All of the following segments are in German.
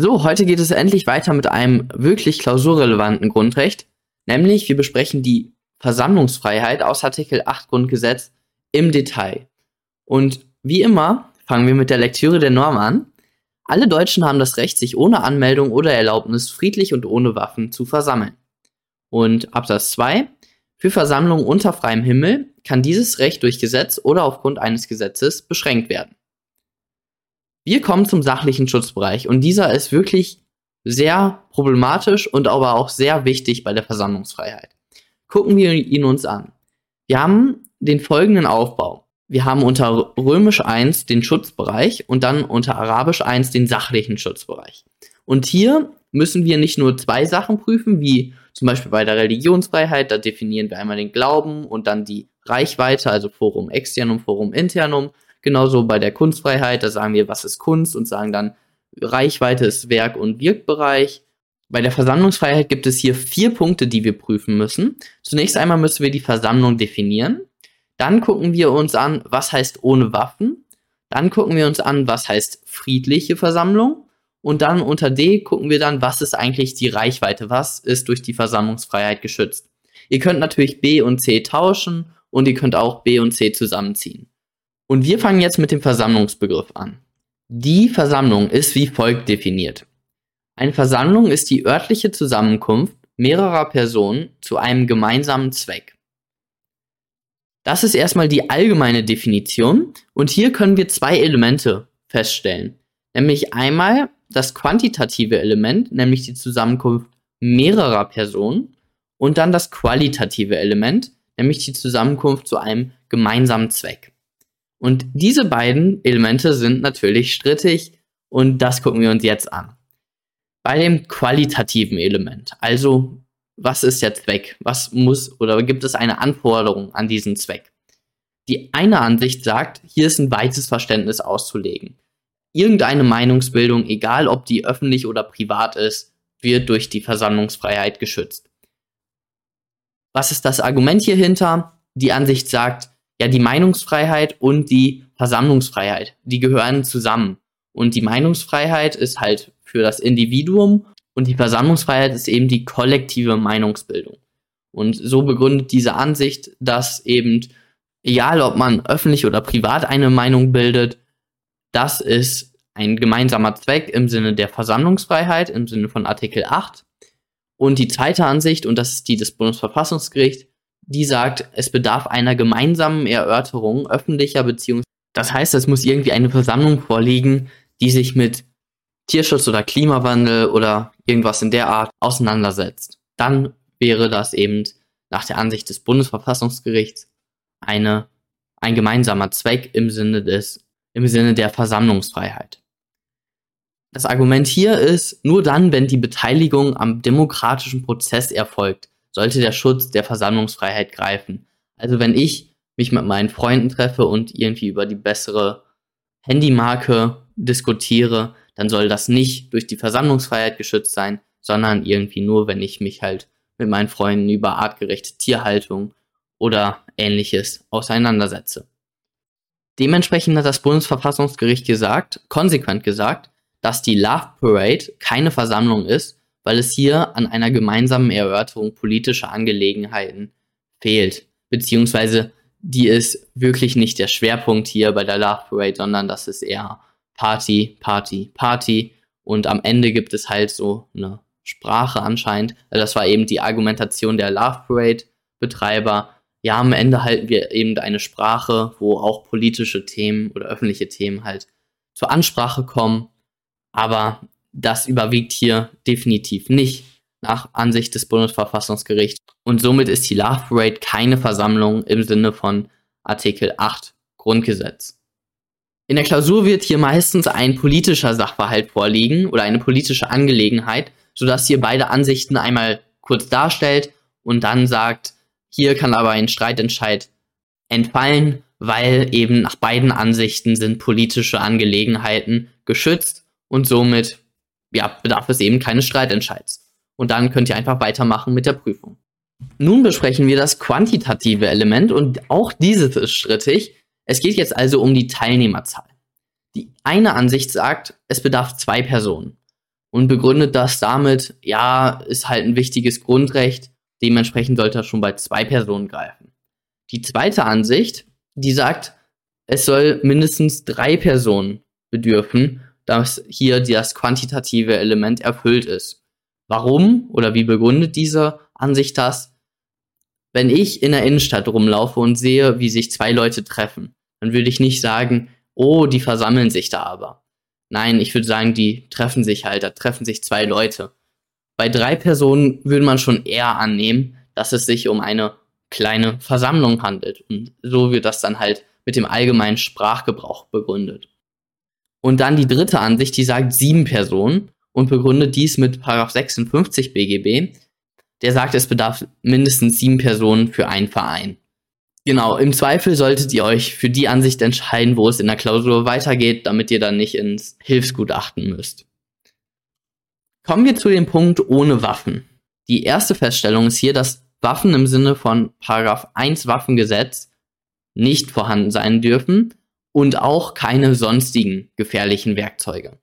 So, heute geht es endlich weiter mit einem wirklich klausurrelevanten Grundrecht, nämlich wir besprechen die Versammlungsfreiheit aus Artikel 8 Grundgesetz im Detail. Und wie immer fangen wir mit der Lektüre der Norm an. Alle Deutschen haben das Recht, sich ohne Anmeldung oder Erlaubnis friedlich und ohne Waffen zu versammeln. Und Absatz 2. Für Versammlungen unter freiem Himmel kann dieses Recht durch Gesetz oder aufgrund eines Gesetzes beschränkt werden. Wir kommen zum sachlichen Schutzbereich und dieser ist wirklich sehr problematisch und aber auch sehr wichtig bei der Versammlungsfreiheit. Gucken wir ihn uns an. Wir haben den folgenden Aufbau. Wir haben unter Römisch 1 den Schutzbereich und dann unter Arabisch 1 den sachlichen Schutzbereich. Und hier müssen wir nicht nur zwei Sachen prüfen, wie zum Beispiel bei der Religionsfreiheit, da definieren wir einmal den Glauben und dann die Reichweite, also Forum externum, Forum internum. Genauso bei der Kunstfreiheit, da sagen wir, was ist Kunst und sagen dann, Reichweite ist Werk- und Wirkbereich. Bei der Versammlungsfreiheit gibt es hier vier Punkte, die wir prüfen müssen. Zunächst einmal müssen wir die Versammlung definieren. Dann gucken wir uns an, was heißt ohne Waffen. Dann gucken wir uns an, was heißt friedliche Versammlung. Und dann unter D gucken wir dann, was ist eigentlich die Reichweite, was ist durch die Versammlungsfreiheit geschützt. Ihr könnt natürlich B und C tauschen und ihr könnt auch B und C zusammenziehen. Und wir fangen jetzt mit dem Versammlungsbegriff an. Die Versammlung ist wie folgt definiert. Eine Versammlung ist die örtliche Zusammenkunft mehrerer Personen zu einem gemeinsamen Zweck. Das ist erstmal die allgemeine Definition und hier können wir zwei Elemente feststellen. Nämlich einmal das quantitative Element, nämlich die Zusammenkunft mehrerer Personen, und dann das qualitative Element, nämlich die Zusammenkunft zu einem gemeinsamen Zweck. Und diese beiden Elemente sind natürlich strittig und das gucken wir uns jetzt an. Bei dem qualitativen Element, also was ist der Zweck? Was muss oder gibt es eine Anforderung an diesen Zweck? Die eine Ansicht sagt, hier ist ein weites Verständnis auszulegen irgendeine Meinungsbildung, egal ob die öffentlich oder privat ist, wird durch die Versammlungsfreiheit geschützt. Was ist das Argument hierhinter? Die Ansicht sagt, ja, die Meinungsfreiheit und die Versammlungsfreiheit, die gehören zusammen. Und die Meinungsfreiheit ist halt für das Individuum und die Versammlungsfreiheit ist eben die kollektive Meinungsbildung. Und so begründet diese Ansicht, dass eben, egal ob man öffentlich oder privat eine Meinung bildet, das ist ein gemeinsamer Zweck im Sinne der Versammlungsfreiheit, im Sinne von Artikel 8. Und die zweite Ansicht, und das ist die des Bundesverfassungsgerichts, die sagt, es bedarf einer gemeinsamen Erörterung öffentlicher Beziehungen. Das heißt, es muss irgendwie eine Versammlung vorliegen, die sich mit Tierschutz oder Klimawandel oder irgendwas in der Art auseinandersetzt. Dann wäre das eben nach der Ansicht des Bundesverfassungsgerichts eine, ein gemeinsamer Zweck im Sinne des im Sinne der Versammlungsfreiheit. Das Argument hier ist, nur dann, wenn die Beteiligung am demokratischen Prozess erfolgt, sollte der Schutz der Versammlungsfreiheit greifen. Also wenn ich mich mit meinen Freunden treffe und irgendwie über die bessere Handymarke diskutiere, dann soll das nicht durch die Versammlungsfreiheit geschützt sein, sondern irgendwie nur, wenn ich mich halt mit meinen Freunden über artgerechte Tierhaltung oder ähnliches auseinandersetze. Dementsprechend hat das Bundesverfassungsgericht gesagt, konsequent gesagt, dass die Love Parade keine Versammlung ist, weil es hier an einer gemeinsamen Erörterung politischer Angelegenheiten fehlt. Beziehungsweise die ist wirklich nicht der Schwerpunkt hier bei der Love Parade, sondern das ist eher Party, Party, Party. Und am Ende gibt es halt so eine Sprache anscheinend. Das war eben die Argumentation der Love Parade Betreiber, ja, am Ende halten wir eben eine Sprache, wo auch politische Themen oder öffentliche Themen halt zur Ansprache kommen. Aber das überwiegt hier definitiv nicht nach Ansicht des Bundesverfassungsgerichts. Und somit ist die Love Parade keine Versammlung im Sinne von Artikel 8 Grundgesetz. In der Klausur wird hier meistens ein politischer Sachverhalt vorliegen oder eine politische Angelegenheit, sodass hier beide Ansichten einmal kurz darstellt und dann sagt, hier kann aber ein Streitentscheid entfallen, weil eben nach beiden Ansichten sind politische Angelegenheiten geschützt und somit ja, bedarf es eben keines Streitentscheids. Und dann könnt ihr einfach weitermachen mit der Prüfung. Nun besprechen wir das quantitative Element und auch dieses ist strittig. Es geht jetzt also um die Teilnehmerzahl. Die eine Ansicht sagt, es bedarf zwei Personen. und begründet das damit, ja, ist halt ein wichtiges Grundrecht, dementsprechend sollte das schon bei zwei Personen greifen. Die zweite Ansicht, die sagt, es soll mindestens drei Personen bedürfen, dass hier das quantitative Element erfüllt ist. Warum oder wie begründet diese Ansicht das? Wenn ich in der Innenstadt rumlaufe und sehe, wie sich zwei Leute treffen, dann würde ich nicht sagen, oh, die versammeln sich da aber. Nein, ich würde sagen, die treffen sich halt, da treffen sich zwei Leute. Bei drei Personen würde man schon eher annehmen, dass es sich um eine kleine Versammlung handelt. Und so wird das dann halt mit dem allgemeinen Sprachgebrauch begründet. Und dann die dritte Ansicht, die sagt sieben Personen und begründet dies mit 56 BGB. Der sagt, es bedarf mindestens sieben Personen für einen Verein. Genau, im Zweifel solltet ihr euch für die Ansicht entscheiden, wo es in der Klausur weitergeht, damit ihr dann nicht ins Hilfsgutachten müsst. Kommen wir zu dem Punkt ohne Waffen. Die erste Feststellung ist hier, dass Waffen im Sinne von Paragraph 1 Waffengesetz nicht vorhanden sein dürfen und auch keine sonstigen gefährlichen Werkzeuge.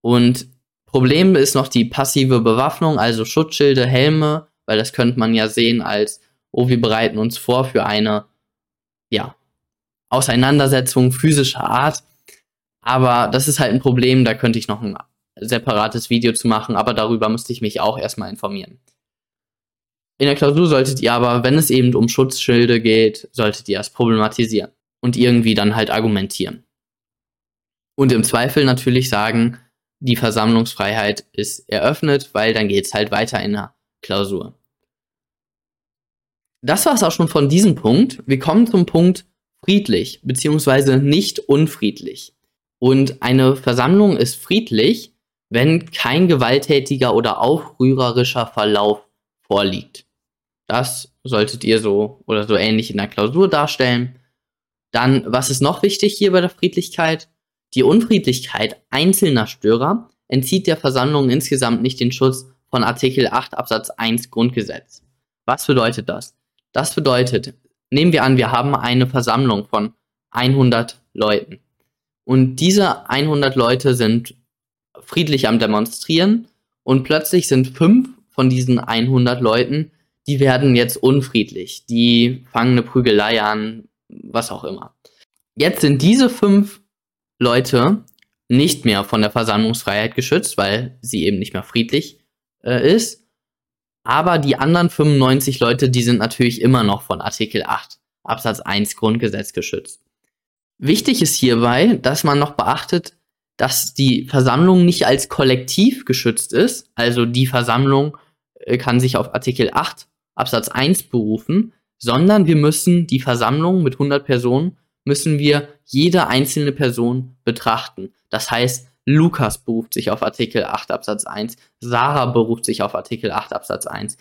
Und Problem ist noch die passive Bewaffnung, also Schutzschilde, Helme, weil das könnte man ja sehen als, oh, wir bereiten uns vor für eine, ja, Auseinandersetzung physischer Art. Aber das ist halt ein Problem, da könnte ich noch ein separates Video zu machen, aber darüber müsste ich mich auch erstmal informieren. In der Klausur solltet ihr aber, wenn es eben um Schutzschilde geht, solltet ihr es problematisieren und irgendwie dann halt argumentieren. Und im Zweifel natürlich sagen, die Versammlungsfreiheit ist eröffnet, weil dann geht es halt weiter in der Klausur. Das war es auch schon von diesem Punkt. Wir kommen zum Punkt friedlich beziehungsweise nicht unfriedlich. Und eine Versammlung ist friedlich, wenn kein gewalttätiger oder aufrührerischer Verlauf vorliegt. Das solltet ihr so oder so ähnlich in der Klausur darstellen. Dann, was ist noch wichtig hier bei der Friedlichkeit? Die Unfriedlichkeit einzelner Störer entzieht der Versammlung insgesamt nicht den Schutz von Artikel 8 Absatz 1 Grundgesetz. Was bedeutet das? Das bedeutet, nehmen wir an, wir haben eine Versammlung von 100 Leuten. Und diese 100 Leute sind friedlich am Demonstrieren und plötzlich sind fünf von diesen 100 Leuten, die werden jetzt unfriedlich. Die fangen eine Prügelei an, was auch immer. Jetzt sind diese fünf Leute nicht mehr von der Versammlungsfreiheit geschützt, weil sie eben nicht mehr friedlich äh, ist. Aber die anderen 95 Leute, die sind natürlich immer noch von Artikel 8 Absatz 1 Grundgesetz geschützt. Wichtig ist hierbei, dass man noch beachtet, dass die Versammlung nicht als Kollektiv geschützt ist. Also die Versammlung äh, kann sich auf Artikel 8 Absatz 1 berufen, sondern wir müssen die Versammlung mit 100 Personen, müssen wir jede einzelne Person betrachten. Das heißt, Lukas beruft sich auf Artikel 8 Absatz 1, Sarah beruft sich auf Artikel 8 Absatz 1,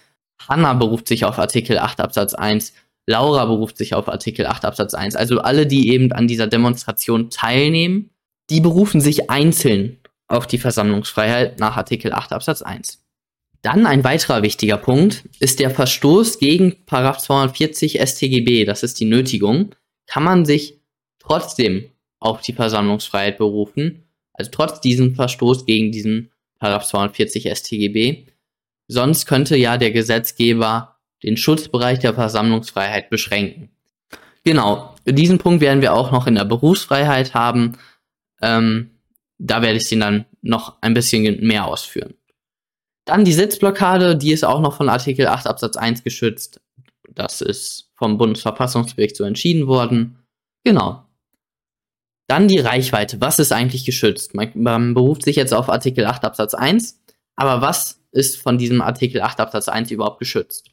Hannah beruft sich auf Artikel 8 Absatz 1, Laura beruft sich auf Artikel 8 Absatz 1. Also alle, die eben an dieser Demonstration teilnehmen, die berufen sich einzeln auf die Versammlungsfreiheit nach Artikel 8 Absatz 1. Dann ein weiterer wichtiger Punkt ist der Verstoß gegen 240 StGB, das ist die Nötigung, kann man sich trotzdem auf die Versammlungsfreiheit berufen, also trotz diesem Verstoß gegen diesen 240 StGB. Sonst könnte ja der Gesetzgeber den Schutzbereich der Versammlungsfreiheit beschränken. Genau, diesen Punkt werden wir auch noch in der Berufsfreiheit haben. Ähm, da werde ich den dann noch ein bisschen mehr ausführen. Dann die Sitzblockade, die ist auch noch von Artikel 8 Absatz 1 geschützt. Das ist vom Bundesverfassungsgericht so entschieden worden. Genau. Dann die Reichweite. Was ist eigentlich geschützt? Man, man beruft sich jetzt auf Artikel 8 Absatz 1. Aber was ist von diesem Artikel 8 Absatz 1 überhaupt geschützt?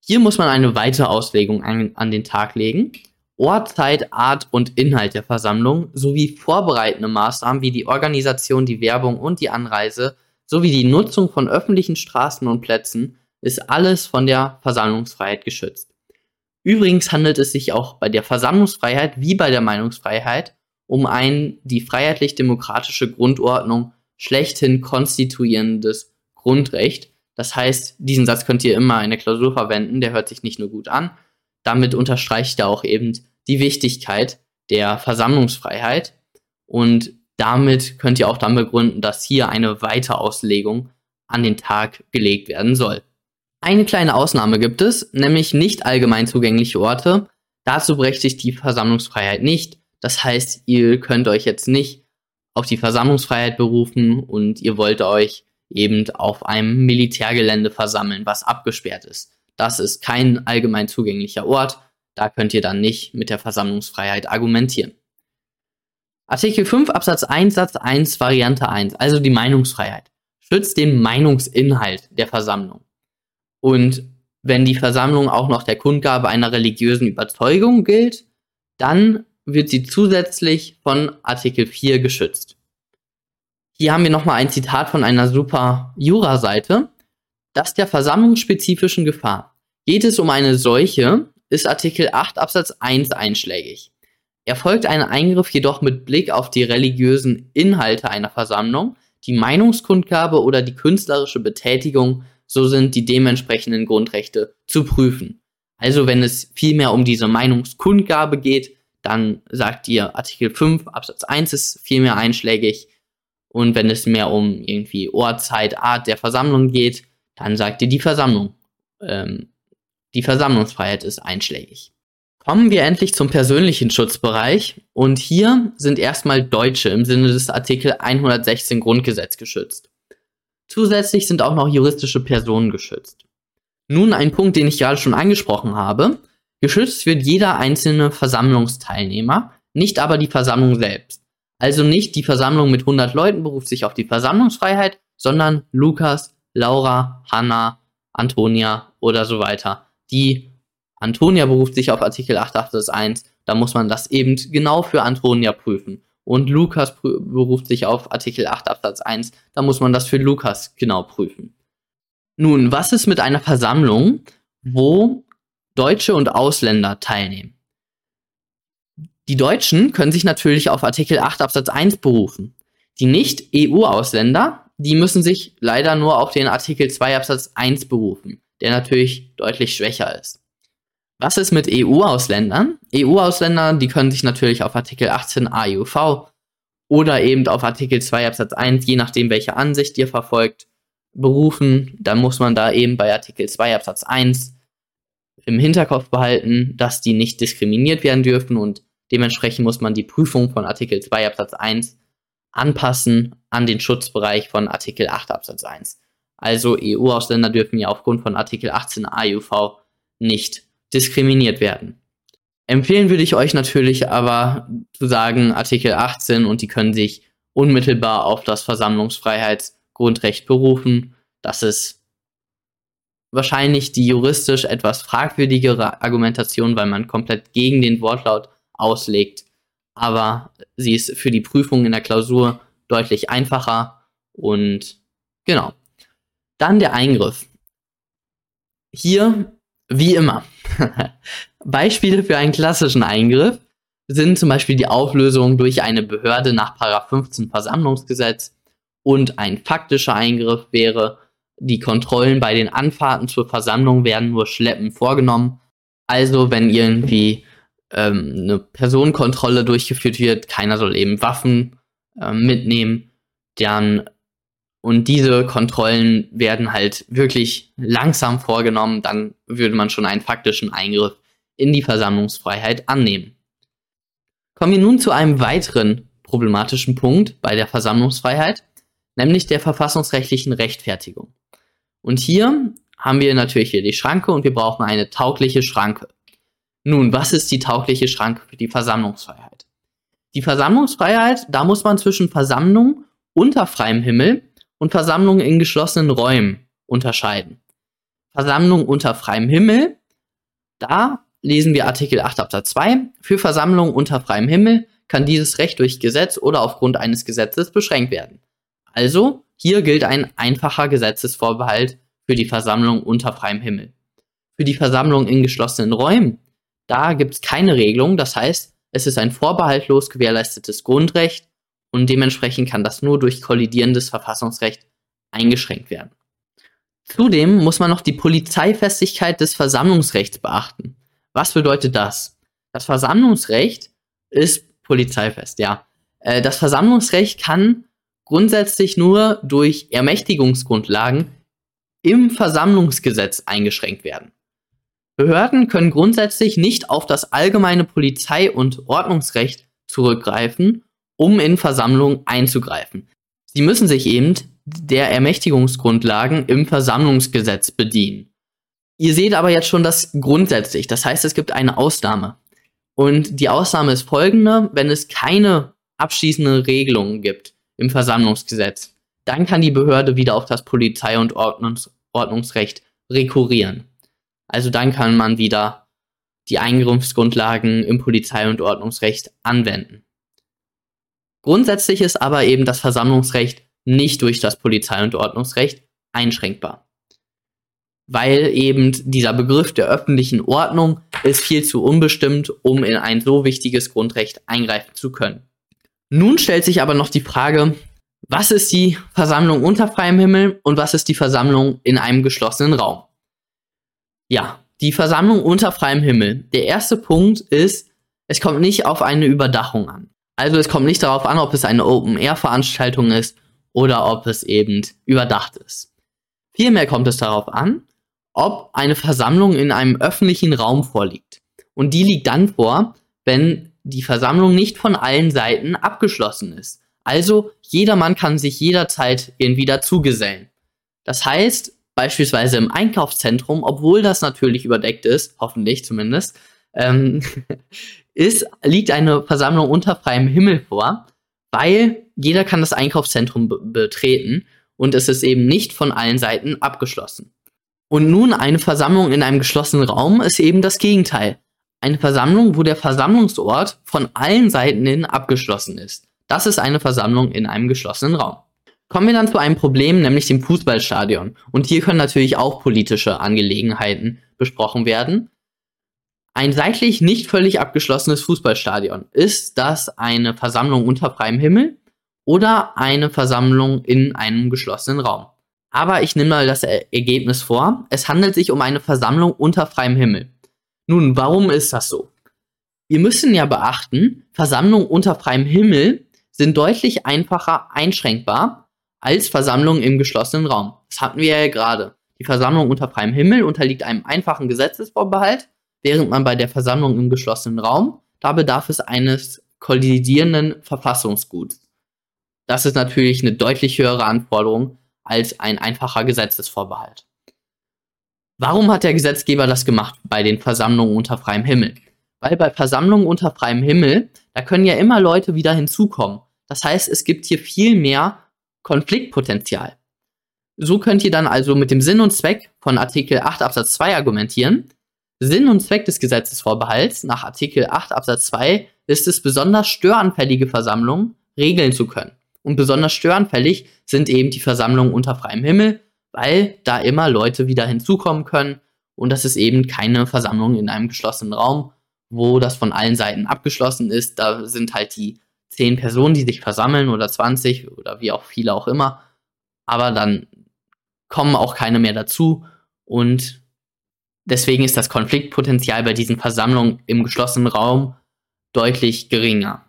Hier muss man eine weitere Auslegung an, an den Tag legen. Ort, Zeit, Art und Inhalt der Versammlung sowie vorbereitende Maßnahmen wie die Organisation, die Werbung und die Anreise sowie die Nutzung von öffentlichen Straßen und Plätzen ist alles von der Versammlungsfreiheit geschützt. Übrigens handelt es sich auch bei der Versammlungsfreiheit wie bei der Meinungsfreiheit um ein die freiheitlich-demokratische Grundordnung schlechthin konstituierendes Grundrecht. Das heißt, diesen Satz könnt ihr immer in der Klausur verwenden, der hört sich nicht nur gut an. Damit unterstreicht er auch eben die Wichtigkeit der Versammlungsfreiheit. Und damit könnt ihr auch dann begründen, dass hier eine Weiterauslegung an den Tag gelegt werden soll. Eine kleine Ausnahme gibt es, nämlich nicht allgemein zugängliche Orte. Dazu berechtigt die Versammlungsfreiheit nicht. Das heißt, ihr könnt euch jetzt nicht auf die Versammlungsfreiheit berufen und ihr wollt euch eben auf einem Militärgelände versammeln, was abgesperrt ist. Das ist kein allgemein zugänglicher Ort. Da könnt ihr dann nicht mit der Versammlungsfreiheit argumentieren. Artikel 5 Absatz 1 Satz 1 Variante 1, also die Meinungsfreiheit, schützt den Meinungsinhalt der Versammlung. Und wenn die Versammlung auch noch der Kundgabe einer religiösen Überzeugung gilt, dann wird sie zusätzlich von Artikel 4 geschützt. Hier haben wir nochmal ein Zitat von einer super Jura-Seite. Das der versammlungsspezifischen Gefahr. Geht es um eine Seuche, ist Artikel 8 Absatz 1 einschlägig. Erfolgt ein Eingriff jedoch mit Blick auf die religiösen Inhalte einer Versammlung, die Meinungskundgabe oder die künstlerische Betätigung, so sind die dementsprechenden Grundrechte zu prüfen. Also wenn es vielmehr um diese Meinungskundgabe geht, dann sagt ihr Artikel 5 Absatz 1 ist vielmehr einschlägig. Und wenn es mehr um irgendwie Ort, Zeit, Art der Versammlung geht, dann sagt ihr die Versammlung. Ähm, die Versammlungsfreiheit ist einschlägig. Kommen wir endlich zum persönlichen Schutzbereich. Und hier sind erstmal Deutsche im Sinne des Artikel 116 Grundgesetz geschützt. Zusätzlich sind auch noch juristische Personen geschützt. Nun ein Punkt, den ich gerade schon angesprochen habe. Geschützt wird jeder einzelne Versammlungsteilnehmer, nicht aber die Versammlung selbst. Also nicht die Versammlung mit 100 Leuten beruft sich auf die Versammlungsfreiheit, sondern Lukas, Laura, Hanna, Antonia oder so weiter. Die Antonia beruft sich auf Artikel 8 Absatz 1, da muss man das eben genau für Antonia prüfen. Und Lukas beruft sich auf Artikel 8 Absatz 1, da muss man das für Lukas genau prüfen. Nun, was ist mit einer Versammlung, wo Deutsche und Ausländer teilnehmen? Die Deutschen können sich natürlich auf Artikel 8 Absatz 1 berufen. Die Nicht-EU-Ausländer, die müssen sich leider nur auf den Artikel 2 Absatz 1 berufen, der natürlich deutlich schwächer ist. Was ist mit EU-Ausländern? EU-Ausländer, die können sich natürlich auf Artikel 18 AUV oder eben auf Artikel 2 Absatz 1, je nachdem welche Ansicht ihr verfolgt, berufen. Dann muss man da eben bei Artikel 2 Absatz 1 im Hinterkopf behalten, dass die nicht diskriminiert werden dürfen und Dementsprechend muss man die Prüfung von Artikel 2 Absatz 1 anpassen an den Schutzbereich von Artikel 8 Absatz 1. Also EU-Ausländer dürfen ja aufgrund von Artikel 18 AUV nicht diskriminiert werden. Empfehlen würde ich euch natürlich aber zu sagen, Artikel 18 und die können sich unmittelbar auf das Versammlungsfreiheitsgrundrecht berufen. Das ist wahrscheinlich die juristisch etwas fragwürdigere Argumentation, weil man komplett gegen den Wortlaut auslegt. Aber sie ist für die Prüfung in der Klausur deutlich einfacher und genau. Dann der Eingriff. Hier, wie immer, Beispiele für einen klassischen Eingriff sind zum Beispiel die Auflösung durch eine Behörde nach 15 Versammlungsgesetz und ein faktischer Eingriff wäre, die Kontrollen bei den Anfahrten zur Versammlung werden nur schleppend vorgenommen. Also wenn irgendwie ähm, eine Personenkontrolle durchgeführt wird, keiner soll eben Waffen ähm, mitnehmen, dann und diese Kontrollen werden halt wirklich langsam vorgenommen, dann würde man schon einen faktischen Eingriff in die Versammlungsfreiheit annehmen. Kommen wir nun zu einem weiteren problematischen Punkt bei der Versammlungsfreiheit, nämlich der verfassungsrechtlichen Rechtfertigung. Und hier haben wir natürlich hier die Schranke und wir brauchen eine taugliche Schranke. Nun, was ist die taugliche Schranke für die Versammlungsfreiheit? Die Versammlungsfreiheit, da muss man zwischen Versammlung unter freiem Himmel und Versammlung in geschlossenen Räumen unterscheiden. Versammlung unter freiem Himmel, da lesen wir Artikel 8 Absatz 2. Für Versammlung unter freiem Himmel kann dieses Recht durch Gesetz oder aufgrund eines Gesetzes beschränkt werden. Also, hier gilt ein einfacher Gesetzesvorbehalt für die Versammlung unter freiem Himmel. Für die Versammlung in geschlossenen Räumen da gibt es keine Regelung. Das heißt, es ist ein vorbehaltlos gewährleistetes Grundrecht und dementsprechend kann das nur durch kollidierendes Verfassungsrecht eingeschränkt werden. Zudem muss man noch die Polizeifestigkeit des Versammlungsrechts beachten. Was bedeutet das? Das Versammlungsrecht ist polizeifest, ja. Äh, das Versammlungsrecht kann grundsätzlich nur durch Ermächtigungsgrundlagen im Versammlungsgesetz eingeschränkt werden. Behörden können grundsätzlich nicht auf das allgemeine Polizei- und Ordnungsrecht zurückgreifen, um in Versammlungen einzugreifen. Sie müssen sich eben der Ermächtigungsgrundlagen im Versammlungsgesetz bedienen. Ihr seht aber jetzt schon das grundsätzlich, das heißt, es gibt eine Ausnahme. Und die Ausnahme ist folgende, wenn es keine abschließende Regelung gibt im Versammlungsgesetz, dann kann die Behörde wieder auf das Polizei- und Ordnungs Ordnungsrecht rekurrieren. Also dann kann man wieder die Eingriffsgrundlagen im Polizei- und Ordnungsrecht anwenden. Grundsätzlich ist aber eben das Versammlungsrecht nicht durch das Polizei- und Ordnungsrecht einschränkbar. Weil eben dieser Begriff der öffentlichen Ordnung ist viel zu unbestimmt, um in ein so wichtiges Grundrecht eingreifen zu können. Nun stellt sich aber noch die Frage, was ist die Versammlung unter freiem Himmel und was ist die Versammlung in einem geschlossenen Raum? Ja, die Versammlung unter freiem Himmel. Der erste Punkt ist, es kommt nicht auf eine Überdachung an. Also es kommt nicht darauf an, ob es eine Open-Air-Veranstaltung ist oder ob es eben überdacht ist. Vielmehr kommt es darauf an, ob eine Versammlung in einem öffentlichen Raum vorliegt. Und die liegt dann vor, wenn die Versammlung nicht von allen Seiten abgeschlossen ist. Also jedermann kann sich jederzeit irgendwie dazugesellen. Das heißt, beispielsweise im Einkaufszentrum, obwohl das natürlich überdeckt ist, hoffentlich zumindest, ähm, ist, liegt eine Versammlung unter freiem Himmel vor, weil jeder kann das Einkaufszentrum betreten und es ist eben nicht von allen Seiten abgeschlossen. Und nun eine Versammlung in einem geschlossenen Raum ist eben das Gegenteil. Eine Versammlung, wo der Versammlungsort von allen Seiten hin abgeschlossen ist. Das ist eine Versammlung in einem geschlossenen Raum. Kommen wir dann zu einem Problem, nämlich dem Fußballstadion. Und hier können natürlich auch politische Angelegenheiten besprochen werden. Ein seitlich nicht völlig abgeschlossenes Fußballstadion. Ist das eine Versammlung unter freiem Himmel oder eine Versammlung in einem geschlossenen Raum? Aber ich nehme mal das Ergebnis vor. Es handelt sich um eine Versammlung unter freiem Himmel. Nun, warum ist das so? Wir müssen ja beachten, Versammlungen unter freiem Himmel sind deutlich einfacher einschränkbar als Versammlungen im geschlossenen Raum. Das hatten wir ja gerade. Die Versammlung unter freiem Himmel unterliegt einem einfachen Gesetzesvorbehalt, während man bei der Versammlung im geschlossenen Raum, da bedarf es eines kollidierenden Verfassungsguts. Das ist natürlich eine deutlich höhere Anforderung als ein einfacher Gesetzesvorbehalt. Warum hat der Gesetzgeber das gemacht bei den Versammlungen unter freiem Himmel? Weil bei Versammlungen unter freiem Himmel, da können ja immer Leute wieder hinzukommen. Das heißt, es gibt hier viel mehr Konfliktpotenzial. So könnt ihr dann also mit dem Sinn und Zweck von Artikel 8 Absatz 2 argumentieren. Sinn und Zweck des Gesetzesvorbehalts nach Artikel 8 Absatz 2 ist es, besonders störanfällige Versammlungen regeln zu können. Und besonders störanfällig sind eben die Versammlungen unter freiem Himmel, weil da immer Leute wieder hinzukommen können und das ist eben keine Versammlung in einem geschlossenen Raum, wo das von allen Seiten abgeschlossen ist. Da sind halt die zehn Personen, die sich versammeln oder 20 oder wie auch viele auch immer. Aber dann kommen auch keine mehr dazu und deswegen ist das Konfliktpotenzial bei diesen Versammlungen im geschlossenen Raum deutlich geringer.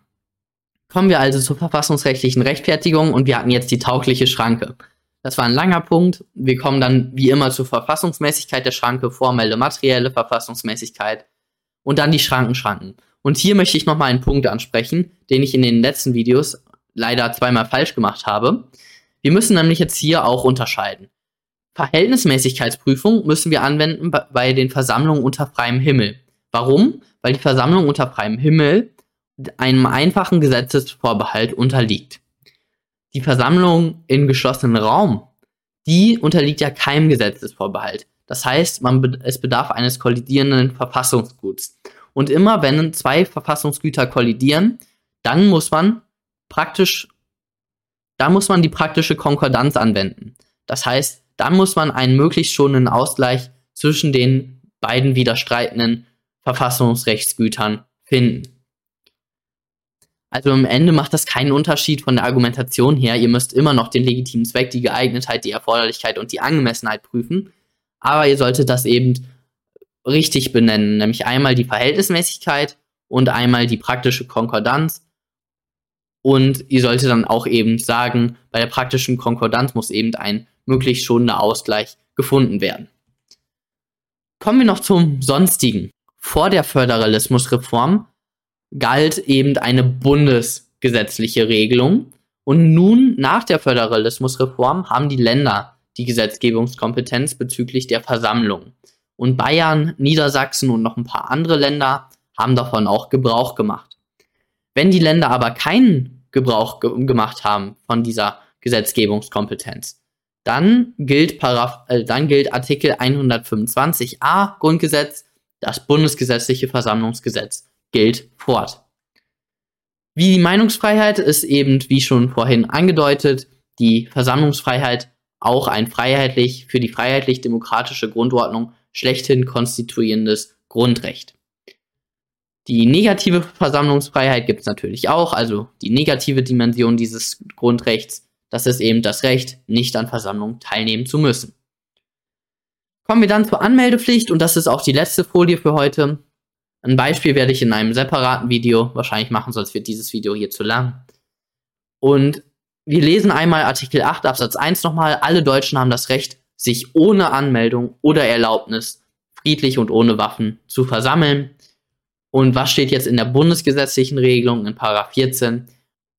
Kommen wir also zur verfassungsrechtlichen Rechtfertigung und wir hatten jetzt die taugliche Schranke. Das war ein langer Punkt. Wir kommen dann wie immer zur Verfassungsmäßigkeit der Schranke, formelle, materielle Verfassungsmäßigkeit und dann die Schrankenschranken. Und hier möchte ich nochmal einen Punkt ansprechen, den ich in den letzten Videos leider zweimal falsch gemacht habe. Wir müssen nämlich jetzt hier auch unterscheiden. Verhältnismäßigkeitsprüfung müssen wir anwenden bei den Versammlungen unter freiem Himmel. Warum? Weil die Versammlung unter freiem Himmel einem einfachen Gesetzesvorbehalt unterliegt. Die Versammlung in geschlossenen Raum, die unterliegt ja keinem Gesetzesvorbehalt. Das heißt, man, es bedarf eines kollidierenden Verfassungsguts. Und immer wenn zwei Verfassungsgüter kollidieren, dann muss man praktisch, da muss man die praktische Konkordanz anwenden. Das heißt, dann muss man einen möglichst schonenden Ausgleich zwischen den beiden widerstreitenden Verfassungsrechtsgütern finden. Also im Ende macht das keinen Unterschied von der Argumentation her. Ihr müsst immer noch den legitimen Zweck, die Geeignetheit, die Erforderlichkeit und die Angemessenheit prüfen. Aber ihr solltet das eben richtig benennen, nämlich einmal die Verhältnismäßigkeit und einmal die praktische Konkordanz Und ihr solltet dann auch eben sagen, bei der praktischen Konkordanz muss eben ein möglichst schonender Ausgleich gefunden werden. Kommen wir noch zum Sonstigen. Vor der Föderalismusreform galt eben eine bundesgesetzliche Regelung. Und nun, nach der Föderalismusreform, haben die Länder die Gesetzgebungskompetenz bezüglich der Versammlung. Und Bayern, Niedersachsen und noch ein paar andere Länder haben davon auch Gebrauch gemacht. Wenn die Länder aber keinen Gebrauch ge gemacht haben von dieser Gesetzgebungskompetenz, dann gilt, Paraf äh, dann gilt Artikel 125a Grundgesetz, das bundesgesetzliche Versammlungsgesetz gilt fort. Wie die Meinungsfreiheit ist eben, wie schon vorhin angedeutet, die Versammlungsfreiheit auch ein freiheitlich, für die freiheitlich-demokratische Grundordnung schlechthin konstituierendes Grundrecht. Die negative Versammlungsfreiheit gibt es natürlich auch, also die negative Dimension dieses Grundrechts, das ist eben das Recht, nicht an Versammlungen teilnehmen zu müssen. Kommen wir dann zur Anmeldepflicht und das ist auch die letzte Folie für heute. Ein Beispiel werde ich in einem separaten Video wahrscheinlich machen, sonst wird dieses Video hier zu lang. Und wir lesen einmal Artikel 8 Absatz 1 nochmal. Alle Deutschen haben das Recht, sich ohne Anmeldung oder Erlaubnis friedlich und ohne Waffen zu versammeln. Und was steht jetzt in der bundesgesetzlichen Regelung in Paragraph 14?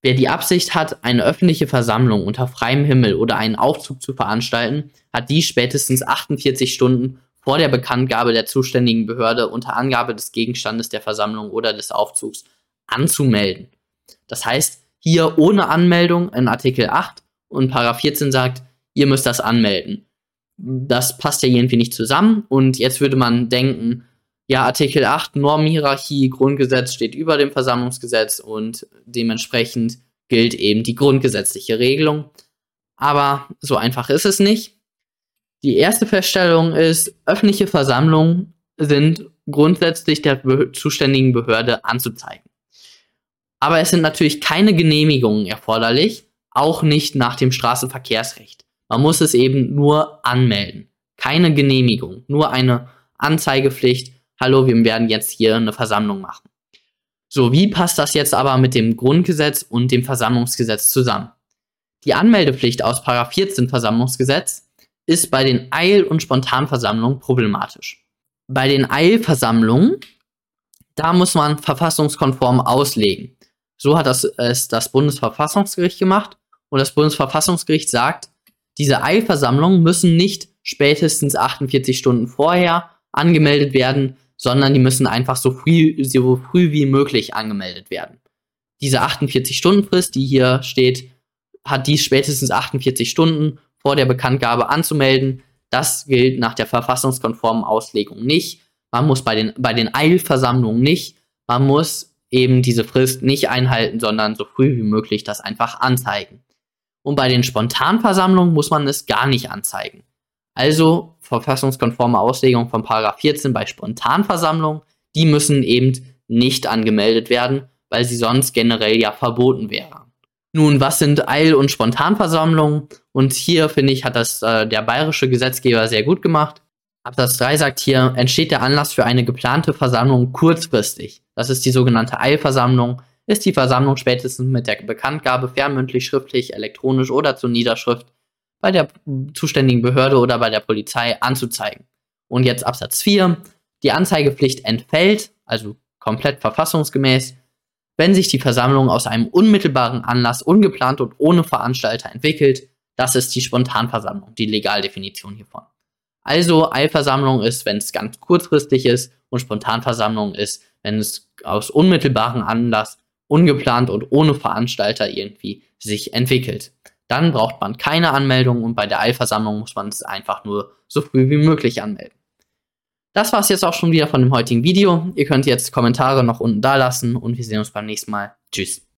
Wer die Absicht hat, eine öffentliche Versammlung unter freiem Himmel oder einen Aufzug zu veranstalten, hat dies spätestens 48 Stunden vor der Bekanntgabe der zuständigen Behörde unter Angabe des Gegenstandes der Versammlung oder des Aufzugs anzumelden. Das heißt, hier ohne Anmeldung in Artikel 8 und Paragraph 14 sagt, ihr müsst das anmelden. Das passt ja irgendwie nicht zusammen und jetzt würde man denken, ja, Artikel 8 Normhierarchie, Grundgesetz steht über dem Versammlungsgesetz und dementsprechend gilt eben die grundgesetzliche Regelung. Aber so einfach ist es nicht. Die erste Feststellung ist, öffentliche Versammlungen sind grundsätzlich der zuständigen Behörde anzuzeigen. Aber es sind natürlich keine Genehmigungen erforderlich, auch nicht nach dem Straßenverkehrsrecht. Man muss es eben nur anmelden. Keine Genehmigung, nur eine Anzeigepflicht. Hallo, wir werden jetzt hier eine Versammlung machen. So, wie passt das jetzt aber mit dem Grundgesetz und dem Versammlungsgesetz zusammen? Die Anmeldepflicht aus 14 Versammlungsgesetz ist bei den Eil- und Spontanversammlungen problematisch. Bei den Eilversammlungen, da muss man verfassungskonform auslegen. So hat das, es das Bundesverfassungsgericht gemacht und das Bundesverfassungsgericht sagt, diese Eilversammlungen müssen nicht spätestens 48 Stunden vorher angemeldet werden, sondern die müssen einfach so früh, so früh wie möglich angemeldet werden. Diese 48-Stunden-Frist, die hier steht, hat dies spätestens 48 Stunden vor der Bekanntgabe anzumelden. Das gilt nach der verfassungskonformen Auslegung nicht. Man muss bei den, bei den Eilversammlungen nicht. Man muss eben diese Frist nicht einhalten, sondern so früh wie möglich das einfach anzeigen. Und bei den Spontanversammlungen muss man es gar nicht anzeigen. Also verfassungskonforme Auslegung von 14 bei Spontanversammlungen, die müssen eben nicht angemeldet werden, weil sie sonst generell ja verboten wären. Nun, was sind Eil- und Spontanversammlungen? Und hier finde ich, hat das äh, der bayerische Gesetzgeber sehr gut gemacht. Absatz 3 sagt hier, entsteht der Anlass für eine geplante Versammlung kurzfristig. Das ist die sogenannte Eilversammlung. Ist die Versammlung spätestens mit der Bekanntgabe fernmündlich, schriftlich, elektronisch oder zur Niederschrift bei der zuständigen Behörde oder bei der Polizei anzuzeigen. Und jetzt Absatz 4. Die Anzeigepflicht entfällt, also komplett verfassungsgemäß, wenn sich die Versammlung aus einem unmittelbaren Anlass ungeplant und ohne Veranstalter entwickelt. Das ist die Spontanversammlung, die Legaldefinition hiervon. Also Eilversammlung ist, wenn es ganz kurzfristig ist und Spontanversammlung ist, wenn es aus unmittelbarem Anlass, ungeplant und ohne Veranstalter irgendwie sich entwickelt. Dann braucht man keine Anmeldung und bei der Eilversammlung muss man es einfach nur so früh wie möglich anmelden. Das war es jetzt auch schon wieder von dem heutigen Video. Ihr könnt jetzt Kommentare noch unten da lassen und wir sehen uns beim nächsten Mal. Tschüss.